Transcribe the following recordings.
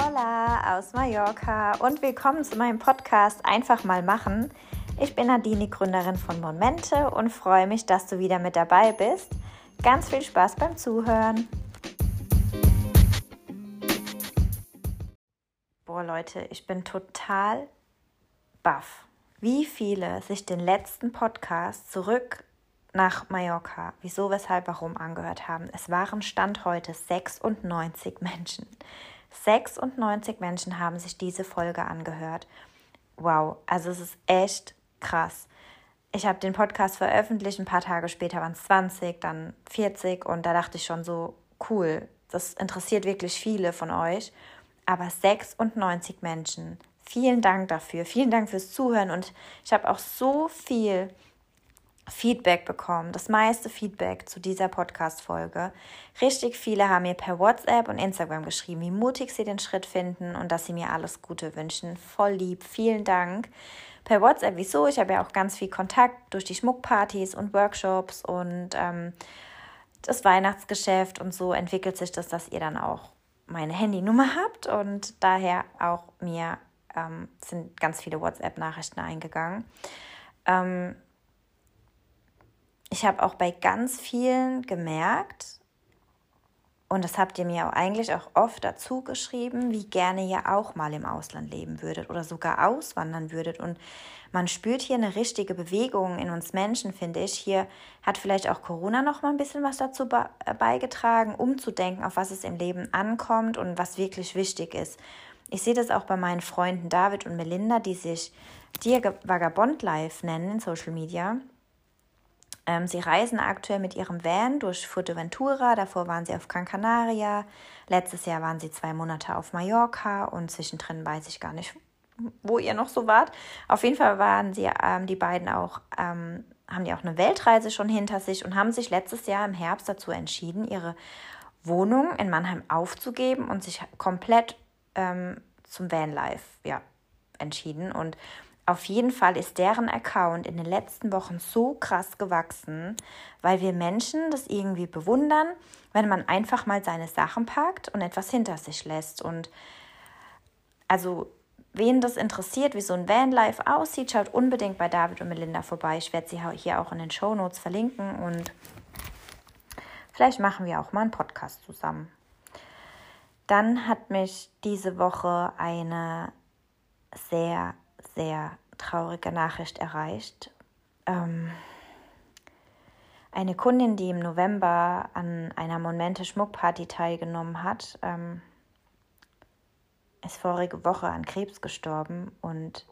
Hola aus Mallorca und willkommen zu meinem Podcast Einfach mal machen. Ich bin Nadine, Gründerin von Momente und freue mich, dass du wieder mit dabei bist. Ganz viel Spaß beim Zuhören. Boah Leute, ich bin total baff, wie viele sich den letzten Podcast zurück nach Mallorca, wieso, weshalb, warum angehört haben. Es waren Stand heute 96 Menschen. 96 Menschen haben sich diese Folge angehört. Wow, also es ist echt krass. Ich habe den Podcast veröffentlicht, ein paar Tage später waren es 20, dann 40 und da dachte ich schon so, cool, das interessiert wirklich viele von euch. Aber 96 Menschen, vielen Dank dafür, vielen Dank fürs Zuhören und ich habe auch so viel Feedback bekommen, das meiste Feedback zu dieser Podcast-Folge. Richtig viele haben mir per WhatsApp und Instagram geschrieben, wie mutig sie den Schritt finden und dass sie mir alles Gute wünschen. Voll lieb, vielen Dank. Per WhatsApp, wieso? Ich habe ja auch ganz viel Kontakt durch die Schmuckpartys und Workshops und ähm, das Weihnachtsgeschäft und so entwickelt sich das, dass ihr dann auch meine Handynummer habt und daher auch mir ähm, sind ganz viele WhatsApp-Nachrichten eingegangen. Ähm, ich habe auch bei ganz vielen gemerkt, und das habt ihr mir auch eigentlich auch oft dazu geschrieben, wie gerne ihr auch mal im Ausland leben würdet oder sogar auswandern würdet. Und man spürt hier eine richtige Bewegung in uns Menschen, finde ich. Hier hat vielleicht auch Corona noch mal ein bisschen was dazu äh, beigetragen, umzudenken, auf was es im Leben ankommt und was wirklich wichtig ist. Ich sehe das auch bei meinen Freunden David und Melinda, die sich Dir Vagabond Life nennen in Social Media ähm, sie reisen aktuell mit ihrem Van durch Fuerteventura. Davor waren sie auf Gran Canaria. Letztes Jahr waren sie zwei Monate auf Mallorca und zwischendrin weiß ich gar nicht, wo ihr noch so wart. Auf jeden Fall waren sie, ähm, die beiden auch, ähm, haben die auch eine Weltreise schon hinter sich und haben sich letztes Jahr im Herbst dazu entschieden, ihre Wohnung in Mannheim aufzugeben und sich komplett ähm, zum Vanlife ja, entschieden. Und auf jeden Fall ist deren Account in den letzten Wochen so krass gewachsen, weil wir Menschen das irgendwie bewundern, wenn man einfach mal seine Sachen packt und etwas hinter sich lässt. Und also, wen das interessiert, wie so ein Vanlife aussieht, schaut unbedingt bei David und Melinda vorbei. Ich werde sie hier auch in den Show Notes verlinken und vielleicht machen wir auch mal einen Podcast zusammen. Dann hat mich diese Woche eine sehr sehr traurige Nachricht erreicht. Ähm, eine Kundin, die im November an einer Momente Schmuckparty teilgenommen hat, ähm, ist vorige Woche an Krebs gestorben und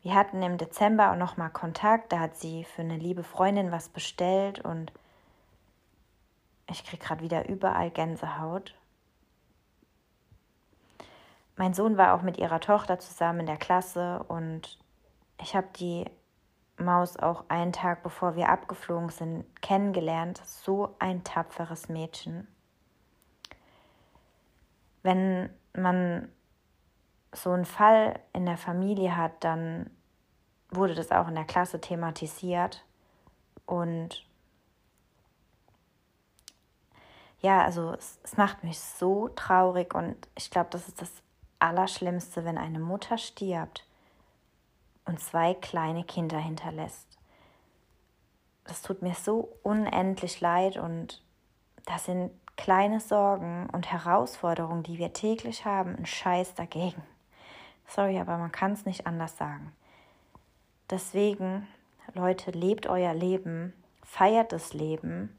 wir hatten im Dezember auch noch mal Kontakt. Da hat sie für eine liebe Freundin was bestellt und ich kriege gerade wieder überall Gänsehaut. Mein Sohn war auch mit ihrer Tochter zusammen in der Klasse und ich habe die Maus auch einen Tag bevor wir abgeflogen sind kennengelernt. So ein tapferes Mädchen. Wenn man so einen Fall in der Familie hat, dann wurde das auch in der Klasse thematisiert. Und ja, also es, es macht mich so traurig und ich glaube, das ist das Allerschlimmste, wenn eine Mutter stirbt und zwei kleine Kinder hinterlässt. Das tut mir so unendlich leid und das sind kleine Sorgen und Herausforderungen, die wir täglich haben, ein Scheiß dagegen. Sorry, aber man kann es nicht anders sagen. Deswegen, Leute, lebt euer Leben, feiert das Leben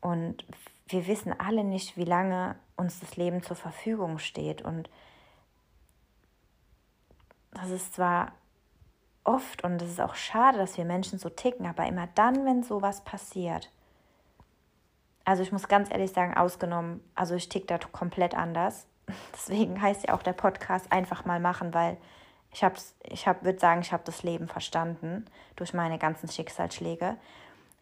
und wir wissen alle nicht, wie lange uns das Leben zur Verfügung steht. Und das ist zwar oft und es ist auch schade, dass wir Menschen so ticken, aber immer dann, wenn sowas passiert, also ich muss ganz ehrlich sagen, ausgenommen, also ich tick da komplett anders. Deswegen heißt ja auch der Podcast einfach mal machen, weil ich habe, ich hab, würde sagen, ich habe das Leben verstanden durch meine ganzen Schicksalsschläge.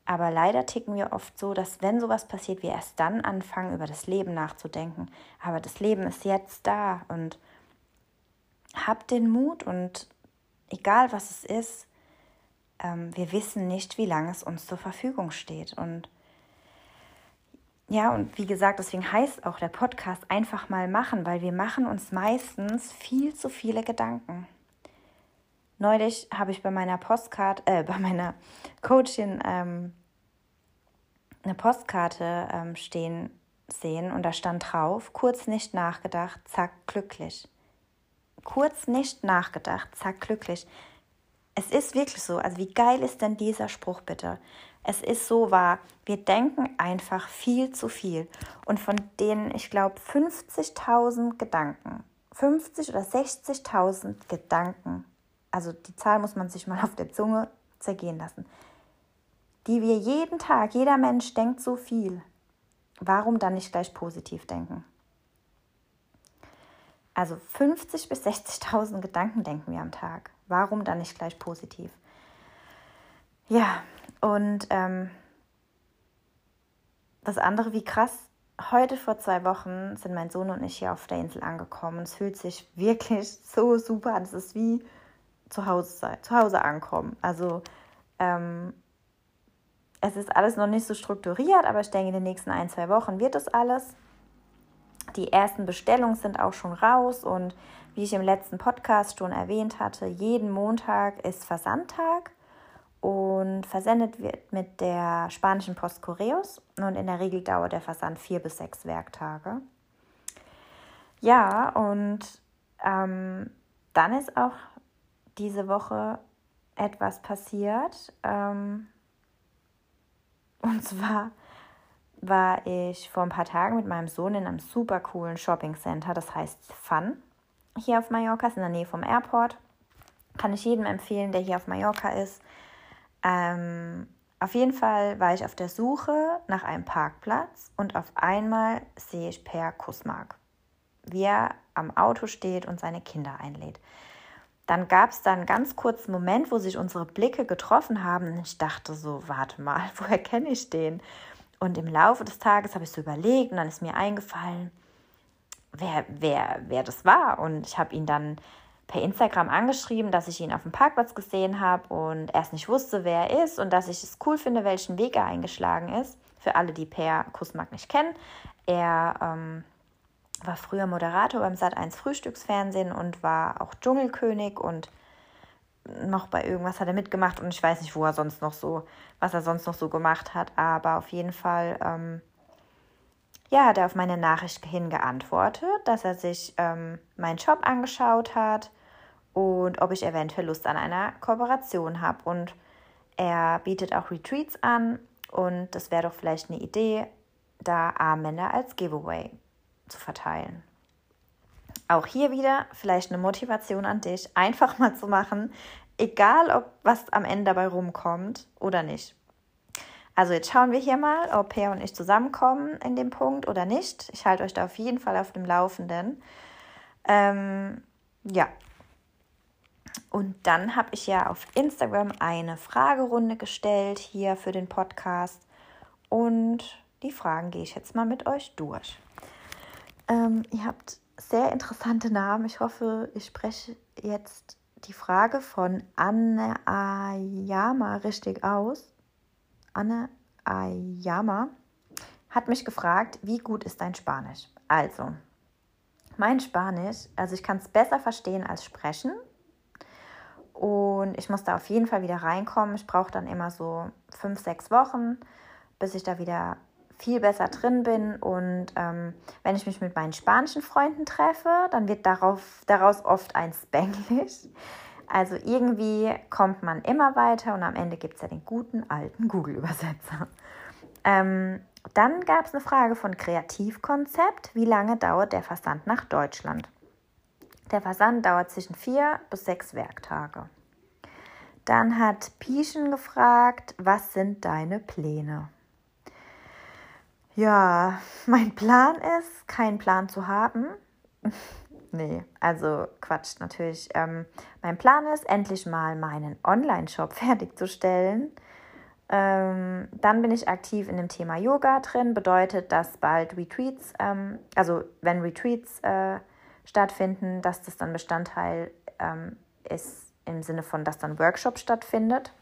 Aber leider ticken wir oft so, dass wenn sowas passiert, wir erst dann anfangen, über das Leben nachzudenken. Aber das Leben ist jetzt da und habt den Mut und egal was es ist, ähm, wir wissen nicht, wie lange es uns zur Verfügung steht. Und ja, und wie gesagt, deswegen heißt auch der Podcast einfach mal machen, weil wir machen uns meistens viel zu viele Gedanken. Neulich habe ich bei meiner Postkarte, äh, bei meiner Coachin ähm, eine Postkarte ähm, stehen sehen und da stand drauf, kurz nicht nachgedacht, zack, glücklich. Kurz nicht nachgedacht, zack, glücklich. Es ist wirklich so. Also wie geil ist denn dieser Spruch bitte? Es ist so wahr. Wir denken einfach viel zu viel. Und von denen, ich glaube, 50.000 Gedanken, 50 oder 60.000 Gedanken, also die Zahl muss man sich mal auf der Zunge zergehen lassen, die wir jeden Tag, jeder Mensch denkt so viel. Warum dann nicht gleich positiv denken? Also 50 bis 60.000 Gedanken denken wir am Tag. Warum dann nicht gleich positiv? Ja, und ähm, das andere, wie krass, heute vor zwei Wochen sind mein Sohn und ich hier auf der Insel angekommen. Es fühlt sich wirklich so super an. Es ist wie zu Hause sein, zu Hause ankommen. Also ähm, es ist alles noch nicht so strukturiert, aber ich denke, in den nächsten ein, zwei Wochen wird es alles. Die ersten Bestellungen sind auch schon raus und wie ich im letzten Podcast schon erwähnt hatte, jeden Montag ist Versandtag und versendet wird mit der spanischen Post Correos und in der Regel dauert der Versand vier bis sechs Werktage. Ja, und ähm, dann ist auch diese Woche etwas passiert. Ähm, und zwar war ich vor ein paar Tagen mit meinem Sohn in einem super coolen Shopping Center, das heißt Fun, hier auf Mallorca, ist in der Nähe vom Airport. Kann ich jedem empfehlen, der hier auf Mallorca ist. Ähm, auf jeden Fall war ich auf der Suche nach einem Parkplatz und auf einmal sehe ich Per Kussmark, wie er am Auto steht und seine Kinder einlädt. Dann gab es da einen ganz kurzen Moment, wo sich unsere Blicke getroffen haben. Ich dachte so, warte mal, woher kenne ich den? Und im Laufe des Tages habe ich so überlegt und dann ist mir eingefallen, wer, wer, wer das war. Und ich habe ihn dann per Instagram angeschrieben, dass ich ihn auf dem Parkplatz gesehen habe und erst nicht wusste, wer er ist und dass ich es cool finde, welchen Weg er eingeschlagen ist. Für alle, die Per Kussmark nicht kennen. Er ähm, war früher Moderator beim Sat1 Frühstücksfernsehen und war auch Dschungelkönig und noch bei irgendwas hat er mitgemacht und ich weiß nicht, wo er sonst noch so, was er sonst noch so gemacht hat, aber auf jeden Fall, ähm, ja, hat er auf meine Nachricht hin geantwortet, dass er sich ähm, meinen Shop angeschaut hat und ob ich eventuell Lust an einer Kooperation habe. Und er bietet auch Retreats an und das wäre doch vielleicht eine Idee, da Armbänder als Giveaway zu verteilen. Auch hier wieder vielleicht eine Motivation an dich, einfach mal zu machen, egal ob was am Ende dabei rumkommt oder nicht. Also jetzt schauen wir hier mal, ob Per und ich zusammenkommen in dem Punkt oder nicht. Ich halte euch da auf jeden Fall auf dem Laufenden. Ähm, ja. Und dann habe ich ja auf Instagram eine Fragerunde gestellt hier für den Podcast. Und die Fragen gehe ich jetzt mal mit euch durch. Ähm, ihr habt sehr interessante Namen. Ich hoffe, ich spreche jetzt die Frage von Anne Ayama richtig aus. Anne Ayama hat mich gefragt, wie gut ist dein Spanisch? Also, mein Spanisch, also ich kann es besser verstehen als sprechen. Und ich muss da auf jeden Fall wieder reinkommen. Ich brauche dann immer so fünf, sechs Wochen, bis ich da wieder viel besser drin bin. Und ähm, wenn ich mich mit meinen spanischen Freunden treffe, dann wird darauf, daraus oft ein Spanglish. Also irgendwie kommt man immer weiter und am Ende gibt es ja den guten alten Google-Übersetzer. Ähm, dann gab es eine Frage von Kreativkonzept. Wie lange dauert der Versand nach Deutschland? Der Versand dauert zwischen vier bis sechs Werktage. Dann hat Pieschen gefragt, was sind deine Pläne? Ja, mein Plan ist, keinen Plan zu haben. nee, also Quatsch natürlich. Ähm, mein Plan ist, endlich mal meinen Online-Shop fertigzustellen. Ähm, dann bin ich aktiv in dem Thema Yoga drin. Bedeutet, dass bald Retreats, ähm, also wenn Retreats äh, stattfinden, dass das dann Bestandteil ähm, ist im Sinne von, dass dann Workshop stattfindet.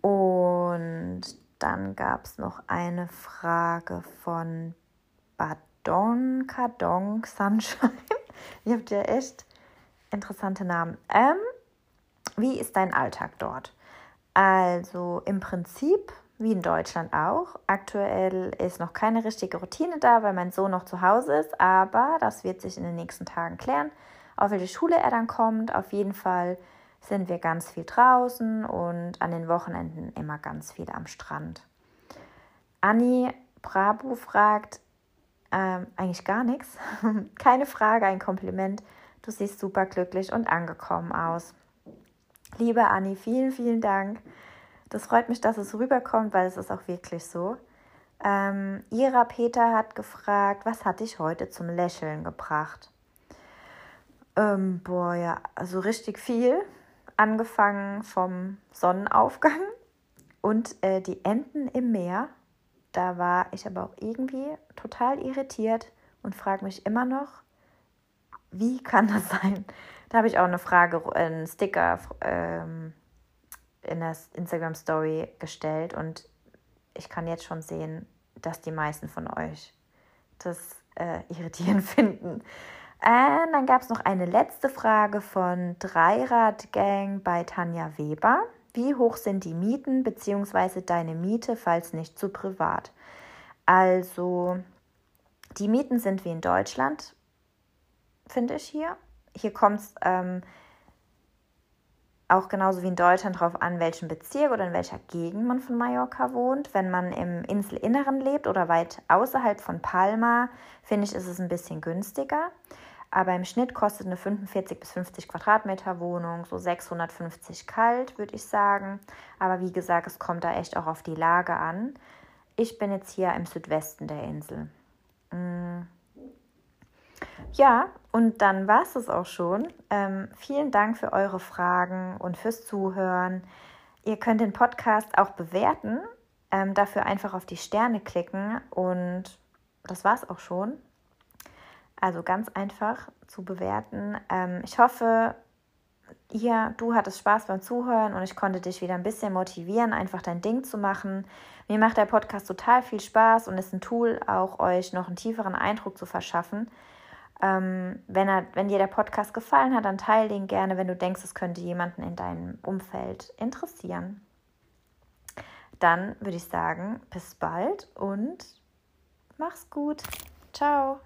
Und dann gab es noch eine Frage von Badon Kadong Sunshine. Ihr habt ja echt interessante Namen. Ähm, wie ist dein Alltag dort? Also im Prinzip wie in Deutschland auch. Aktuell ist noch keine richtige Routine da, weil mein Sohn noch zu Hause ist, aber das wird sich in den nächsten Tagen klären, auf welche Schule er dann kommt. Auf jeden Fall sind wir ganz viel draußen und an den Wochenenden immer ganz viel am Strand. Anni Brabu fragt ähm, eigentlich gar nichts. Keine Frage, ein Kompliment. Du siehst super glücklich und angekommen aus. Liebe Anni, vielen, vielen Dank. Das freut mich, dass es rüberkommt, weil es ist auch wirklich so. Ähm, Ira Peter hat gefragt, was hat dich heute zum Lächeln gebracht? Ähm, boah, ja, also richtig viel angefangen vom Sonnenaufgang und äh, die Enten im Meer. Da war ich aber auch irgendwie total irritiert und frage mich immer noch, wie kann das sein? Da habe ich auch eine Frage, einen Sticker ähm, in der Instagram Story gestellt und ich kann jetzt schon sehen, dass die meisten von euch das äh, irritierend finden. Äh, dann gab es noch eine letzte Frage von Dreirad Gang bei Tanja Weber. Wie hoch sind die Mieten bzw. deine Miete, falls nicht zu privat? Also, die Mieten sind wie in Deutschland, finde ich hier. Hier kommt es ähm, auch genauso wie in Deutschland darauf an, welchen Bezirk oder in welcher Gegend man von Mallorca wohnt. Wenn man im Inselinneren lebt oder weit außerhalb von Palma, finde ich, ist es ein bisschen günstiger. Aber im Schnitt kostet eine 45 bis 50 Quadratmeter Wohnung so 650 kalt, würde ich sagen. Aber wie gesagt, es kommt da echt auch auf die Lage an. Ich bin jetzt hier im Südwesten der Insel. Mm. Ja, und dann war es es auch schon. Ähm, vielen Dank für eure Fragen und fürs Zuhören. Ihr könnt den Podcast auch bewerten. Ähm, dafür einfach auf die Sterne klicken und das war es auch schon. Also ganz einfach zu bewerten. Ähm, ich hoffe, ihr, du hattest Spaß beim Zuhören und ich konnte dich wieder ein bisschen motivieren, einfach dein Ding zu machen. Mir macht der Podcast total viel Spaß und ist ein Tool, auch euch noch einen tieferen Eindruck zu verschaffen. Ähm, wenn, er, wenn dir der Podcast gefallen hat, dann teile den gerne, wenn du denkst, es könnte jemanden in deinem Umfeld interessieren. Dann würde ich sagen, bis bald und mach's gut. Ciao.